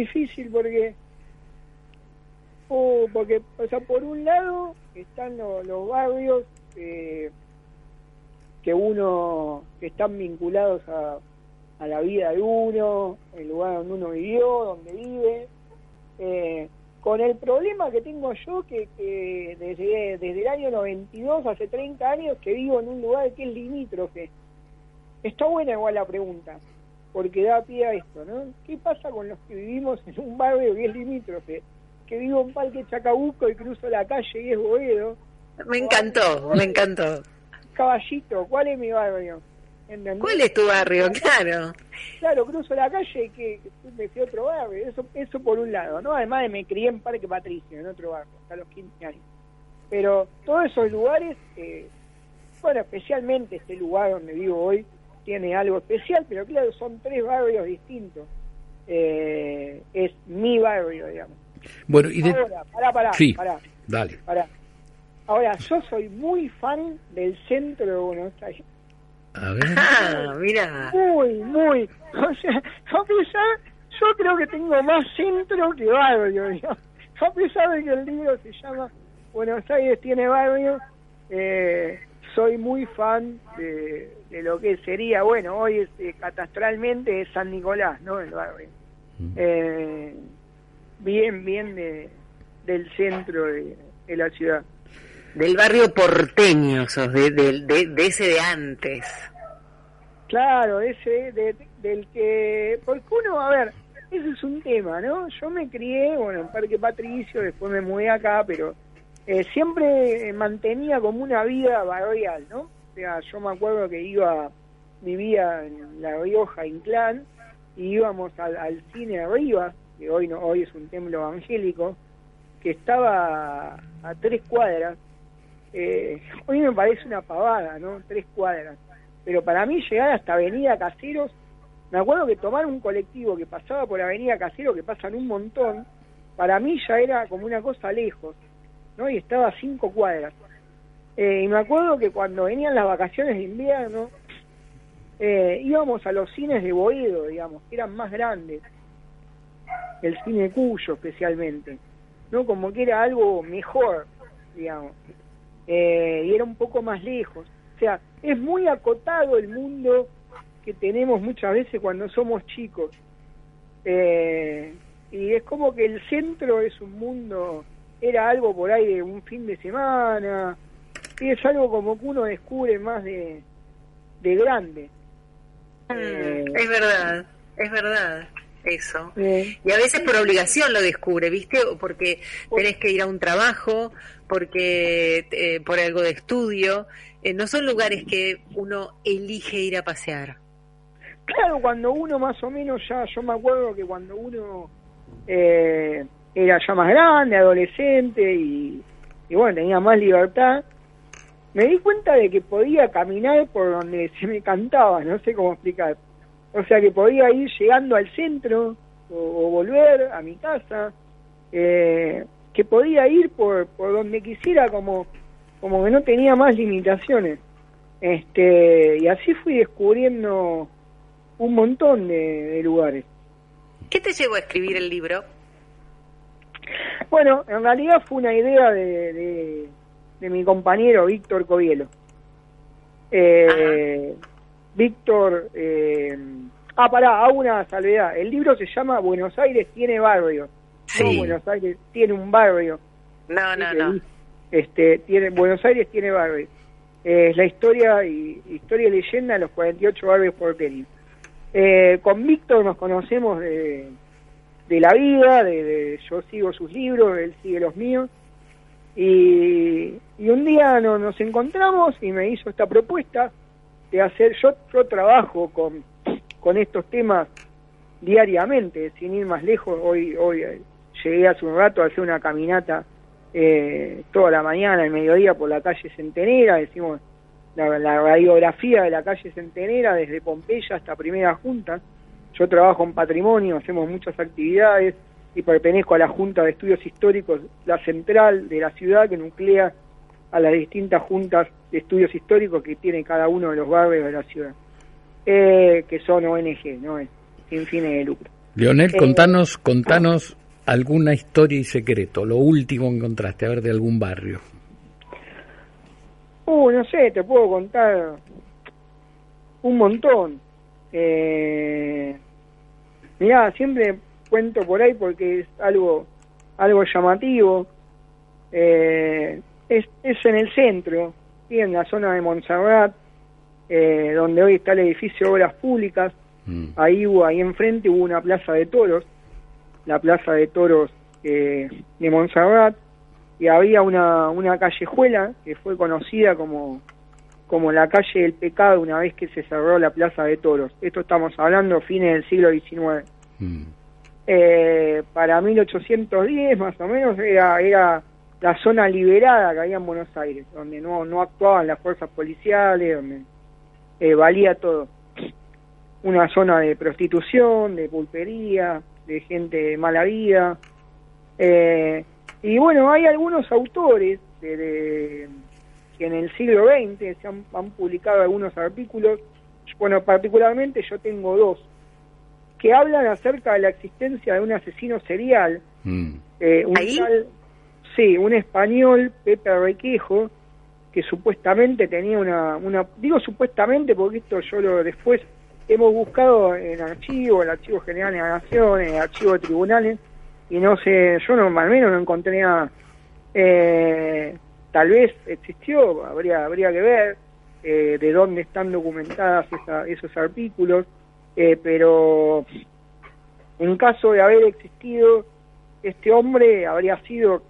Difícil porque Oh, porque, o sea, por un lado están los, barrios eh, que uno, que están vinculados a, la vida de uno, el lugar donde uno vivió, donde vive, eh, con el problema que tengo yo, que, desde, desde el año 92, hace 30 años, que vivo en un lugar que es limítrofe. Está buena igual la pregunta, porque da pie a esto, ¿no? ¿Qué pasa con los que vivimos en un barrio que es limítrofe? que vivo en Parque Chacabuco y cruzo la calle y es Boedo. Me encantó, me encantó. Caballito, ¿cuál es mi barrio? ¿Cuál es tu barrio? Claro. Claro, cruzo la calle y que, me fui a otro barrio. Eso, eso por un lado, ¿no? Además de me crié en Parque Patricio, en otro barrio, hasta los 15 años. Pero todos esos lugares, eh, bueno, especialmente este lugar donde vivo hoy, tiene algo especial, pero claro, son tres barrios distintos. Eh, es mi barrio, digamos. Bueno, y de... Ahora, pará, pará, sí, dale. Ahora, yo soy muy fan del centro de Buenos Aires. A ver. Ah, mira. Muy, muy. O sea, a pesar, yo creo que tengo más centro que barrio, digamos. A pesar de que el libro se llama Buenos Aires tiene barrio, eh, soy muy fan de, lo que sería, bueno, hoy es, eh, catastralmente es San Nicolás, ¿no? El barrio. Mm. Eh, bien, bien de, del centro de, la ciudad. Del barrio porteño, sos, de, de, ese de antes. Claro, ese del que... Porque uno, a ver, ese es un tema, ¿no? Yo me crié, bueno, en Parque Patricio, después me mudé acá, pero eh, siempre mantenía como una vida barrial, ¿no? O sea, yo me acuerdo que iba, vivía en La Rioja, Inclán, y íbamos al, cine arriba, que hoy no hoy es un templo evangélico, que estaba a, tres cuadras. Eh, hoy me parece una pavada, ¿no? Tres cuadras. Pero para mí llegar hasta Avenida Caseros, me acuerdo que tomar un colectivo que pasaba por Avenida Caseros, que pasan un montón, para mí ya era como una cosa lejos, ¿no? Y estaba a cinco cuadras. Eh, y me acuerdo que cuando venían las vacaciones de invierno, eh, íbamos a los cines de Boedo, digamos, que eran más grandes el cine Cuyo especialmente, ¿no? Como que era algo mejor, digamos, eh, y era un poco más lejos. O sea, es muy acotado el mundo que tenemos muchas veces cuando somos chicos. Eh, y es como que el centro es un mundo, era algo por ahí de un fin de semana, y es algo como que uno descubre más de, de grande. Mm, eh, es verdad, es verdad eso. Y a veces por obligación lo descubre, ¿viste? O porque tenés que ir a un trabajo, porque eh, por algo de estudio. Eh, no son lugares que uno elige ir a pasear. Claro, cuando uno más o menos ya, yo me acuerdo que cuando uno eh, era ya más grande, adolescente y, y bueno, tenía más libertad, me di cuenta de que podía caminar por donde se me cantaba, no sé cómo explicar o sea que podía ir llegando al centro o, volver a mi casa, eh, que podía ir por, por donde quisiera como, como que no tenía más limitaciones. Este, y así fui descubriendo un montón de, lugares. ¿Qué te llevó a escribir el libro? Bueno, en realidad fue una idea de, de, mi compañero Víctor Covielo. Eh, Víctor, eh, ah, pará, hago una salvedad. El libro se llama Buenos Aires tiene barrio. Sí. No, Buenos Aires tiene un barrio. No, no, no. Este, tiene, Buenos Aires tiene barrio. Es la historia y historia y leyenda de los 48 barrios porteños. Eh, con Víctor nos conocemos de, de la vida, de, yo sigo sus libros, él sigue los míos. Y, y un día no, nos encontramos y me hizo esta propuesta hacer, yo, yo trabajo con, con estos temas diariamente, sin ir más lejos. Hoy, hoy eh, llegué hace un rato a hacer una caminata eh, toda la mañana, el mediodía, por la calle Centenera, decimos la, radiografía de la calle Centenera desde Pompeya hasta Primera Junta. Yo trabajo en patrimonio, hacemos muchas actividades y pertenezco a la Junta de Estudios Históricos, la central de la ciudad que nuclea a las distintas juntas de estudios históricos que tiene cada uno de los barrios de la ciudad, eh, que son ONG, ¿no? sin fines de lucro. Leonel, eh, contanos, contanos alguna historia y secreto, lo último que encontraste, a ver, de algún barrio. Uh, no sé, te puedo contar un montón. Eh, mirá, siempre cuento por ahí porque es algo, algo llamativo. Eh, es, es en el centro, en la zona de Montserrat, eh, donde hoy está el edificio de Obras Públicas. Mm. Ahí hubo, ahí enfrente hubo una plaza de toros, la plaza de toros eh, de Montserrat, y había una, una callejuela que fue conocida como, como la calle del pecado una vez que se cerró la plaza de toros. Esto estamos hablando fines del siglo XIX. Mm. Eh, para 1810 más o menos era, era la zona liberada que había en Buenos Aires, donde no, no actuaban las fuerzas policiales, donde eh, valía todo. Una zona de prostitución, de pulpería, de gente de mala vida. Eh, y bueno, hay algunos autores de, que en el siglo XX se han, publicado algunos artículos, bueno, particularmente yo tengo dos, que hablan acerca de la existencia de un asesino serial, mm. eh, un tal, sí, un español, Pepe Requejo, que supuestamente tenía una, una, digo supuestamente porque esto yo lo después hemos buscado en archivo, el Archivo General de la Nación, el Archivo de Tribunales, y no sé, yo no, al menos no encontré nada. Eh, tal vez existió, habría, habría que ver eh, de dónde están documentadas esos artículos, eh, pero en caso de haber existido, este hombre habría sido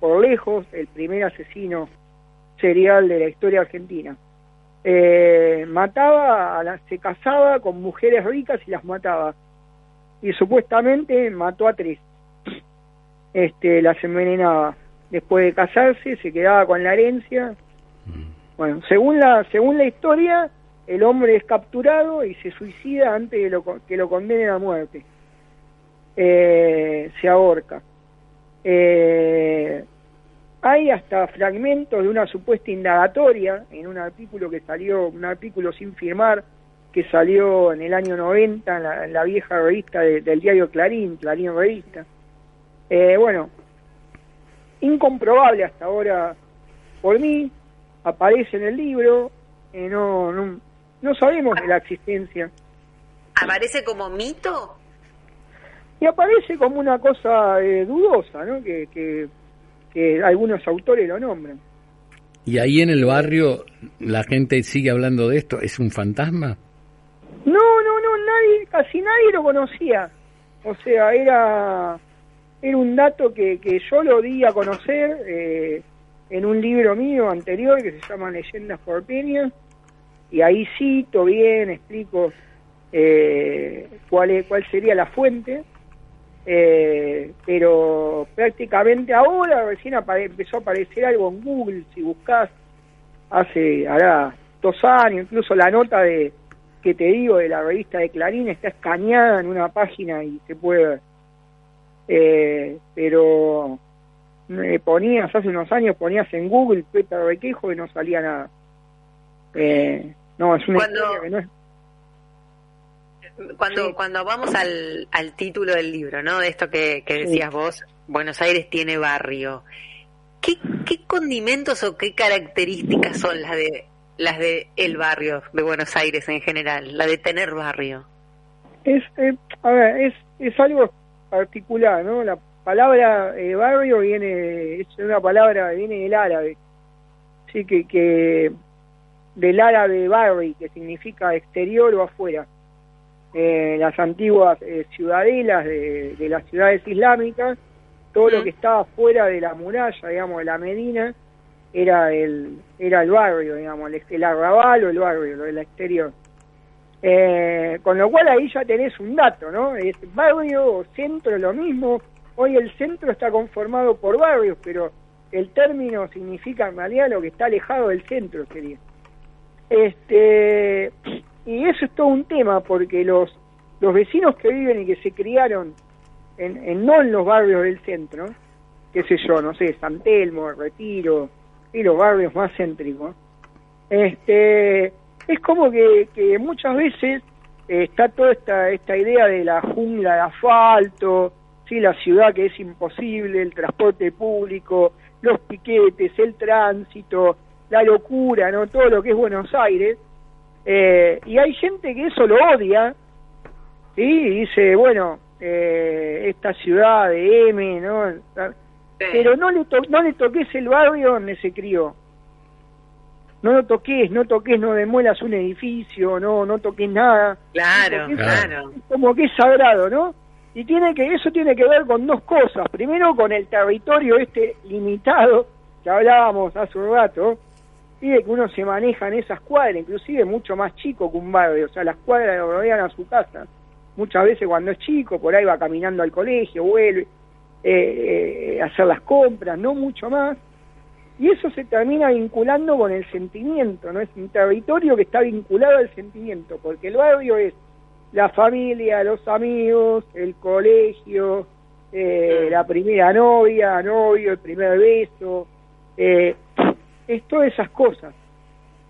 por, lejos el primer asesino serial de la historia argentina. mataba, a se casaba con mujeres ricas y las mataba y supuestamente mató a tres. Este, las envenenaba. Después de casarse, se quedaba con la herencia. Bueno, según la, según la historia, el hombre es capturado y se suicida antes de lo, que lo condenen a muerte. Eh, se ahorca. Eh, hay hasta fragmentos de una supuesta indagatoria en un artículo que salió, un artículo sin firmar, que salió en el año 90 en la, vieja revista del diario Clarín, Clarín Revista. Eh, bueno, incomprobable hasta ahora por mí, aparece en el libro, eh, no, no, no sabemos de la existencia. ¿Aparece como mito? Y aparece como una cosa eh, dudosa, ¿no? Que, que, que algunos autores lo nombran. ¿Y ahí en el barrio la gente sigue hablando de esto? ¿Es un fantasma? No, no, no, nadie, casi nadie lo conocía. O sea, era, era un dato que, que yo lo di a conocer eh, en un libro mío anterior que se llama Leyendas Porteñas, y ahí cito bien, explico eh, cuál, es, cuál sería la fuente, eh, pero prácticamente ahora recién empezó a aparecer algo en Google, si buscas hace, hará dos años, incluso la nota de que te digo de la revista de Clarín está escaneada en una página y se puede ver. Eh, pero me ponías hace unos años, ponías en Google Pepe Requejo y no salía nada. Eh, no, es una cuando, que no es... Cuando, cuando vamos al, al título del libro, ¿no? De esto que, que decías vos, Buenos Aires tiene barrio. ¿Qué, ¿Qué condimentos o qué características son las de las de el barrio de Buenos Aires en general, la de tener barrio? Es, eh, a ver, es, es algo particular, ¿no? La palabra eh, barrio viene, es una palabra, viene del árabe, sí, que, que del árabe barri, que significa exterior o afuera. Eh, las antiguas ciudadelas de, de, las ciudades islámicas, todo lo que estaba fuera de la muralla, digamos, de la Medina, era el, era el barrio, digamos, el, el arrabal o el barrio, lo del exterior. Eh, con lo cual ahí ya tenés un dato, ¿no? Es barrio o centro lo mismo. Hoy el centro está conformado por barrios, pero el término significa en realidad lo que está alejado del centro sería. Este, y eso es todo un tema porque los, los vecinos que viven y que se criaron en, no en los barrios del centro, qué sé yo, no sé, San Telmo, Retiro, y los barrios más céntricos, este, es como que, que muchas veces está toda esta, esta idea de la jungla de asfalto, ¿sí? la ciudad que es imposible, el transporte público, los piquetes, el tránsito, la locura, ¿no? Todo lo que es Buenos Aires. Eh, y hay gente que eso lo odia, ¿sí? Y dice, bueno, eh, esta ciudad de M, ¿no? Pero no le, no le toques el barrio donde se crió. No lo toques, no toques, no demuelas un edificio, no no toques nada. Claro, claro. Como que es sagrado, ¿no? Y tiene que eso tiene que ver con dos cosas. Primero con el territorio este limitado que hablábamos hace un rato, y de que uno se maneja en esas cuadras, inclusive mucho más chico que un barrio, o sea, las cuadras lo rodean a su casa. Muchas veces cuando es chico, por ahí va caminando al colegio, vuelve eh, eh, a hacer las compras, no mucho más, y eso se termina vinculando con el sentimiento, ¿no? Es un territorio que está vinculado al sentimiento, porque el barrio es la familia, los amigos, el colegio, eh, la primera novia, novio, el primer beso, es todas esas cosas.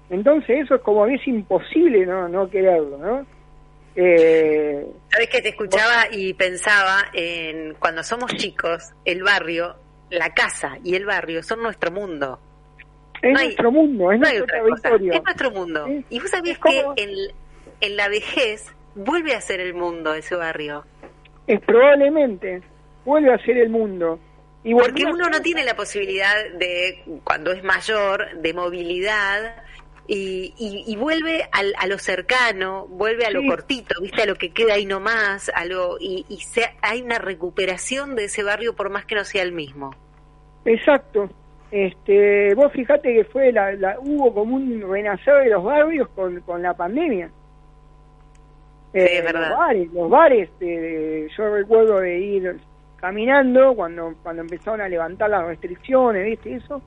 Entonces eso es como que es imposible no, no quererlo, ¿no? Eh, Sabes que te escuchaba y pensaba en cuando somos chicos, el barrio, la casa y el barrio son nuestro mundo. Es nuestro mundo, es nuestro territorio. Es nuestro mundo. y vos sabés que en, en la vejez vuelve a ser el mundo ese barrio. Es probablemente, vuelve a ser el mundo. Y Porque uno no tiene la posibilidad de, cuando es mayor, de movilidad y, vuelve a lo cercano, vuelve a lo cortito, viste, a lo que queda ahí nomás, a lo, y, hay una recuperación de ese barrio por más que no sea el mismo. Exacto. Este, vos fijate que fue la, hubo como un renacer de los barrios con, con la pandemia. Eh, verdad. Los bares, los bares yo recuerdo de ir caminando cuando cuando empezaron a levantar las restricciones, ¿viste? Eso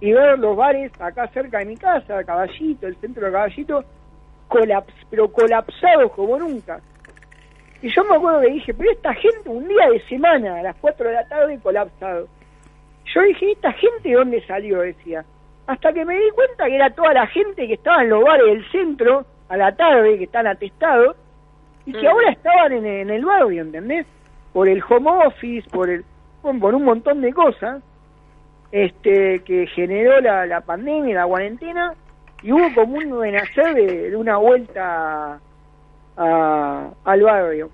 y ver los bares acá cerca de mi casa, Caballito, el centro de Caballito, colaps pero colapsados como nunca. Y yo me acuerdo que dije, pero esta gente un día de semana, a las 4 de la tarde, colapsado. Yo dije, ¿esta gente de dónde salió? Decía. Hasta que me di cuenta que era toda la gente que estaba en los bares del centro, a la tarde, que están atestados, y que mm. ahora estaban en, el barrio, ¿entendés? Por el home office, por, el, por un montón de cosas este que generó la, la pandemia, la cuarentena, y hubo como un renacer de, una vuelta a, al barrio.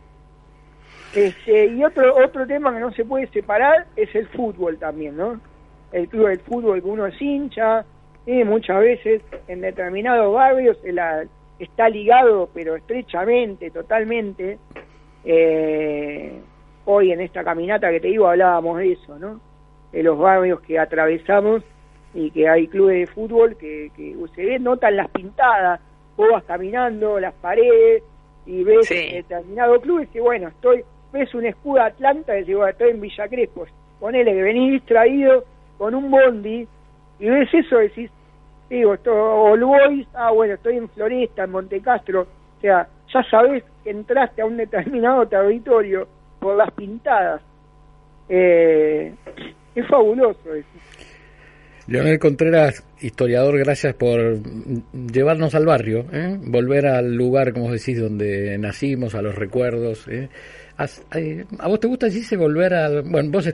Este, y otro otro tema que no se puede separar es el fútbol también, ¿no? El club del fútbol que uno es hincha, y muchas veces en determinados barrios está ligado, pero estrechamente, totalmente. Eh, hoy en esta caminata que te digo hablábamos de eso, ¿no? de los barrios que atravesamos y que hay clubes de fútbol que, se ven, notan las pintadas, vos vas caminando las paredes y ves determinado club y dices, bueno, estoy, ves un escudo Atlanta y dices, bueno, estoy en Villa Crespo, ponele que venís distraído con un bondi y ves eso decís, digo, esto, Boys, ah, bueno, estoy en Floresta, en Montecastro, o sea, ya sabés que entraste a un determinado territorio por las pintadas. Eh, es fabuloso eso. Leonel Contreras, historiador, gracias por llevarnos al barrio, ¿eh? volver al lugar, como decís, donde nacimos, a los recuerdos. ¿eh? ¿A, vos te gusta, decirse volver al... Bueno, vos